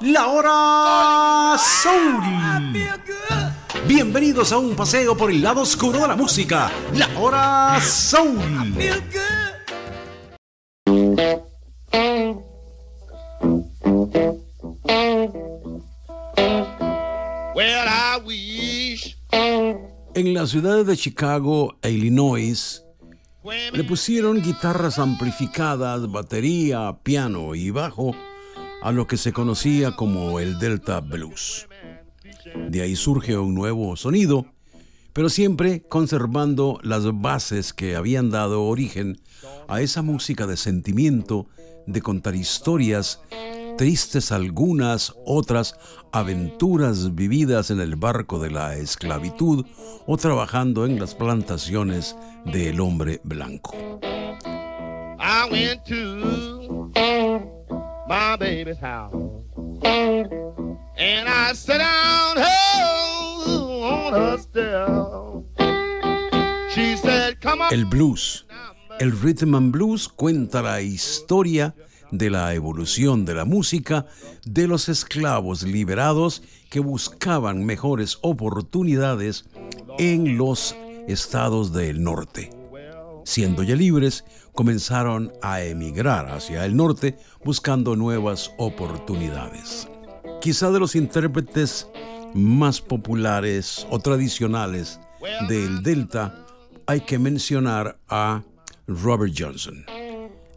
La hora soul. Bienvenidos a un paseo por el lado oscuro de la música. La hora soul. En las ciudades de Chicago e Illinois le pusieron guitarras amplificadas, batería, piano y bajo a lo que se conocía como el Delta Blues. De ahí surge un nuevo sonido, pero siempre conservando las bases que habían dado origen a esa música de sentimiento, de contar historias, tristes algunas, otras aventuras vividas en el barco de la esclavitud o trabajando en las plantaciones del hombre blanco. El blues, el rhythm and blues cuenta la historia de la evolución de la música de los esclavos liberados que buscaban mejores oportunidades en los estados del norte. Siendo ya libres, comenzaron a emigrar hacia el norte buscando nuevas oportunidades. Quizá de los intérpretes más populares o tradicionales del Delta hay que mencionar a Robert Johnson.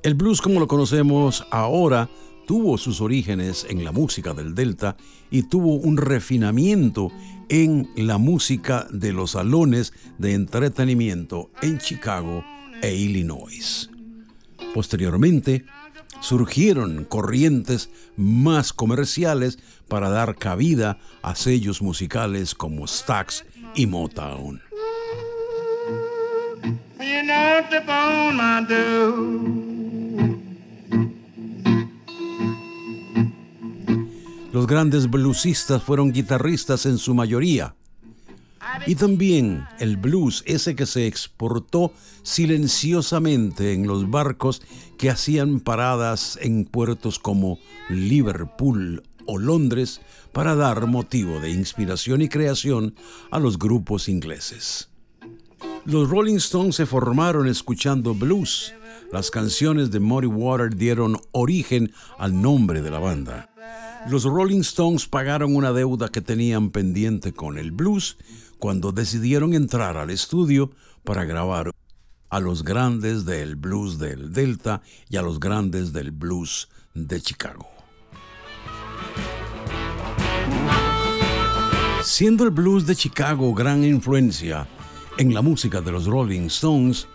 El blues como lo conocemos ahora tuvo sus orígenes en la música del Delta y tuvo un refinamiento en la música de los salones de entretenimiento en Chicago e Illinois. Posteriormente, surgieron corrientes más comerciales para dar cabida a sellos musicales como Stax y Motown. Los grandes bluesistas fueron guitarristas en su mayoría. Y también el blues, ese que se exportó silenciosamente en los barcos que hacían paradas en puertos como Liverpool o Londres para dar motivo de inspiración y creación a los grupos ingleses. Los Rolling Stones se formaron escuchando blues. Las canciones de Muddy Water dieron origen al nombre de la banda. Los Rolling Stones pagaron una deuda que tenían pendiente con el blues cuando decidieron entrar al estudio para grabar a los grandes del blues del Delta y a los grandes del blues de Chicago. Siendo el blues de Chicago gran influencia en la música de los Rolling Stones,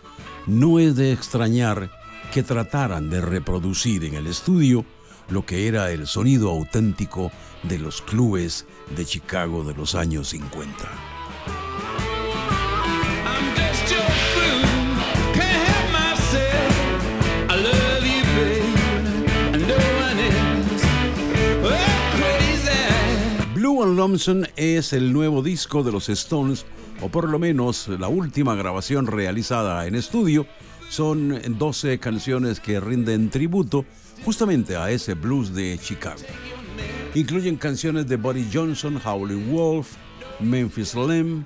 no es de extrañar que trataran de reproducir en el estudio lo que era el sonido auténtico de los clubes de Chicago de los años 50. Blue and Lonesome es el nuevo disco de los Stones, o por lo menos la última grabación realizada en estudio. Son 12 canciones que rinden tributo justamente a ese blues de Chicago. Incluyen canciones de Buddy Johnson, Howlin' Wolf, Memphis Lem,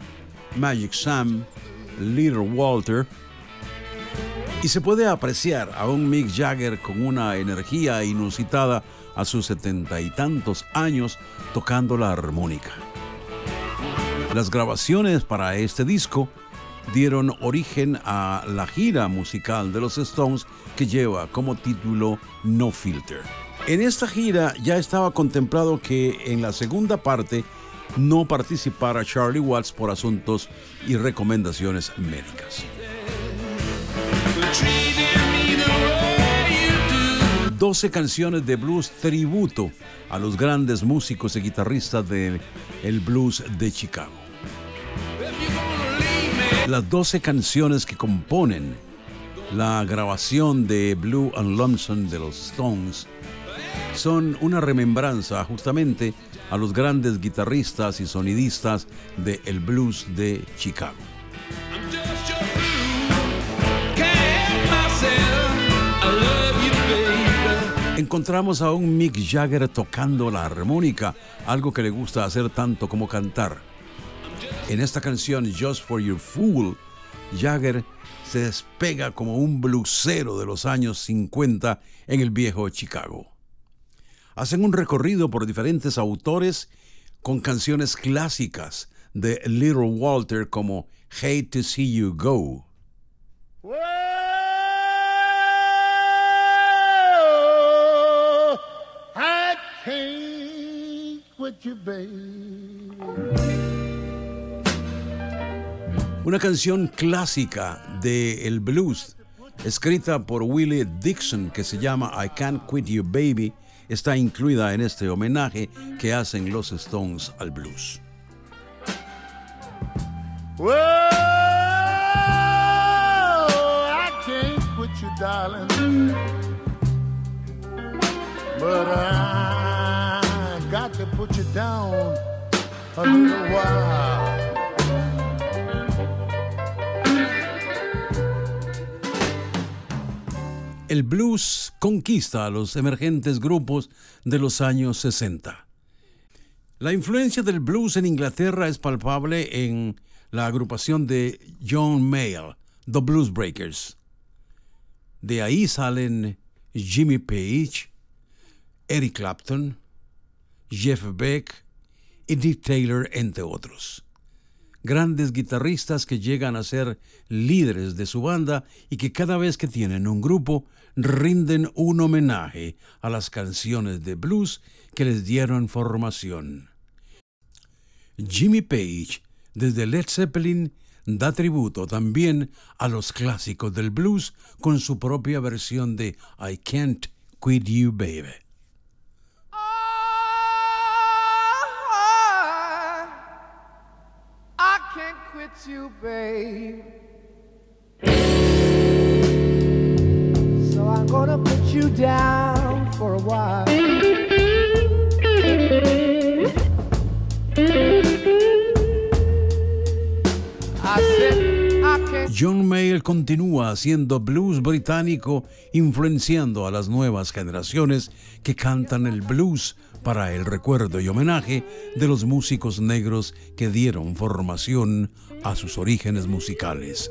Magic Sam, Little Walter. Y se puede apreciar a un Mick Jagger con una energía inusitada a sus setenta y tantos años tocando la armónica. Las grabaciones para este disco dieron origen a la gira musical de los Stones que lleva como título No Filter. En esta gira ya estaba contemplado que en la segunda parte no participara Charlie Watts por asuntos y recomendaciones médicas. 12 canciones de blues tributo a los grandes músicos y guitarristas del el blues de Chicago. Las 12 canciones que componen la grabación de Blue and Lonesome de los Stones son una remembranza justamente a los grandes guitarristas y sonidistas del el blues de Chicago. En encontramos a un Mick Jagger tocando la armónica, algo que le gusta hacer tanto como cantar. En esta canción Just for Your Fool, Jagger se despega como un blusero de los años 50 en el viejo Chicago. Hacen un recorrido por diferentes autores con canciones clásicas de Little Walter como Hate to See You Go. Una canción clásica de el blues, escrita por Willie Dixon que se llama I Can't Quit You Baby, está incluida en este homenaje que hacen los Stones al blues. El blues conquista a los emergentes grupos de los años 60. La influencia del blues en Inglaterra es palpable en la agrupación de John Mayall, The Blues Breakers. De ahí salen Jimmy Page, Eric Clapton, Jeff Beck y Dick Taylor, entre otros. Grandes guitarristas que llegan a ser líderes de su banda y que cada vez que tienen un grupo rinden un homenaje a las canciones de blues que les dieron formación. Jimmy Page, desde Led Zeppelin, da tributo también a los clásicos del blues con su propia versión de I Can't Quit You Baby. you, babe. John Mayall continúa haciendo blues británico, influenciando a las nuevas generaciones que cantan el blues para el recuerdo y homenaje de los músicos negros que dieron formación a sus orígenes musicales.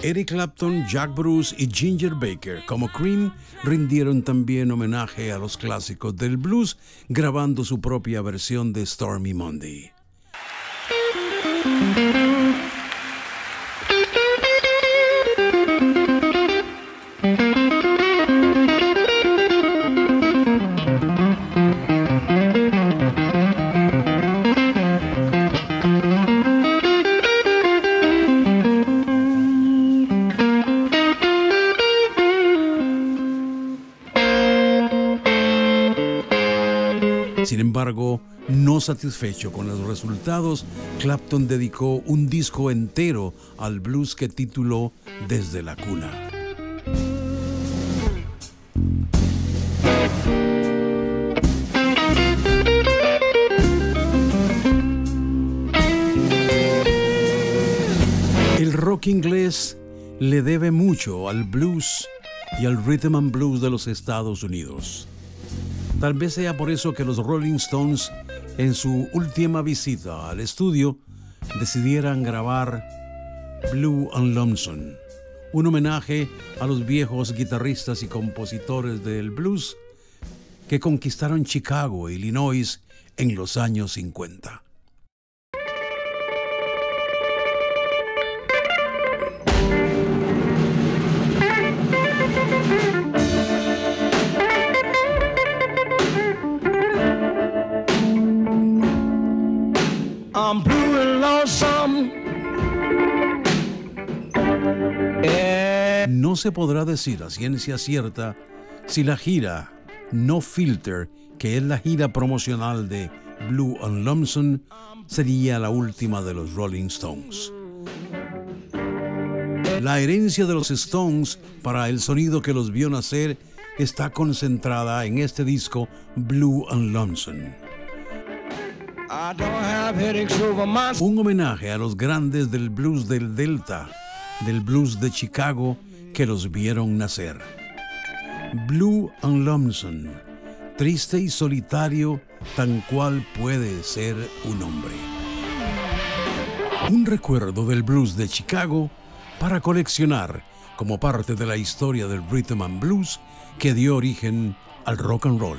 Eric Clapton, Jack Bruce y Ginger Baker como Cream rindieron también homenaje a los clásicos del blues grabando su propia versión de Stormy Monday. Sin embargo, no satisfecho con los resultados, Clapton dedicó un disco entero al blues que tituló Desde la cuna. El rock inglés le debe mucho al blues y al rhythm and blues de los Estados Unidos. Tal vez sea por eso que los Rolling Stones, en su última visita al estudio, decidieran grabar Blue and Lonesome, un homenaje a los viejos guitarristas y compositores del blues que conquistaron Chicago, Illinois, en los años 50. No se podrá decir a ciencia cierta si la gira No Filter, que es la gira promocional de Blue and Lonesome sería la última de los Rolling Stones. La herencia de los Stones para el sonido que los vio nacer está concentrada en este disco Blue and Lonesome. Un homenaje a los grandes del blues del Delta, del blues de Chicago que los vieron nacer. Blue and Lonesome, triste y solitario, tan cual puede ser un hombre. Un recuerdo del blues de Chicago para coleccionar como parte de la historia del rhythm and blues que dio origen al rock and roll.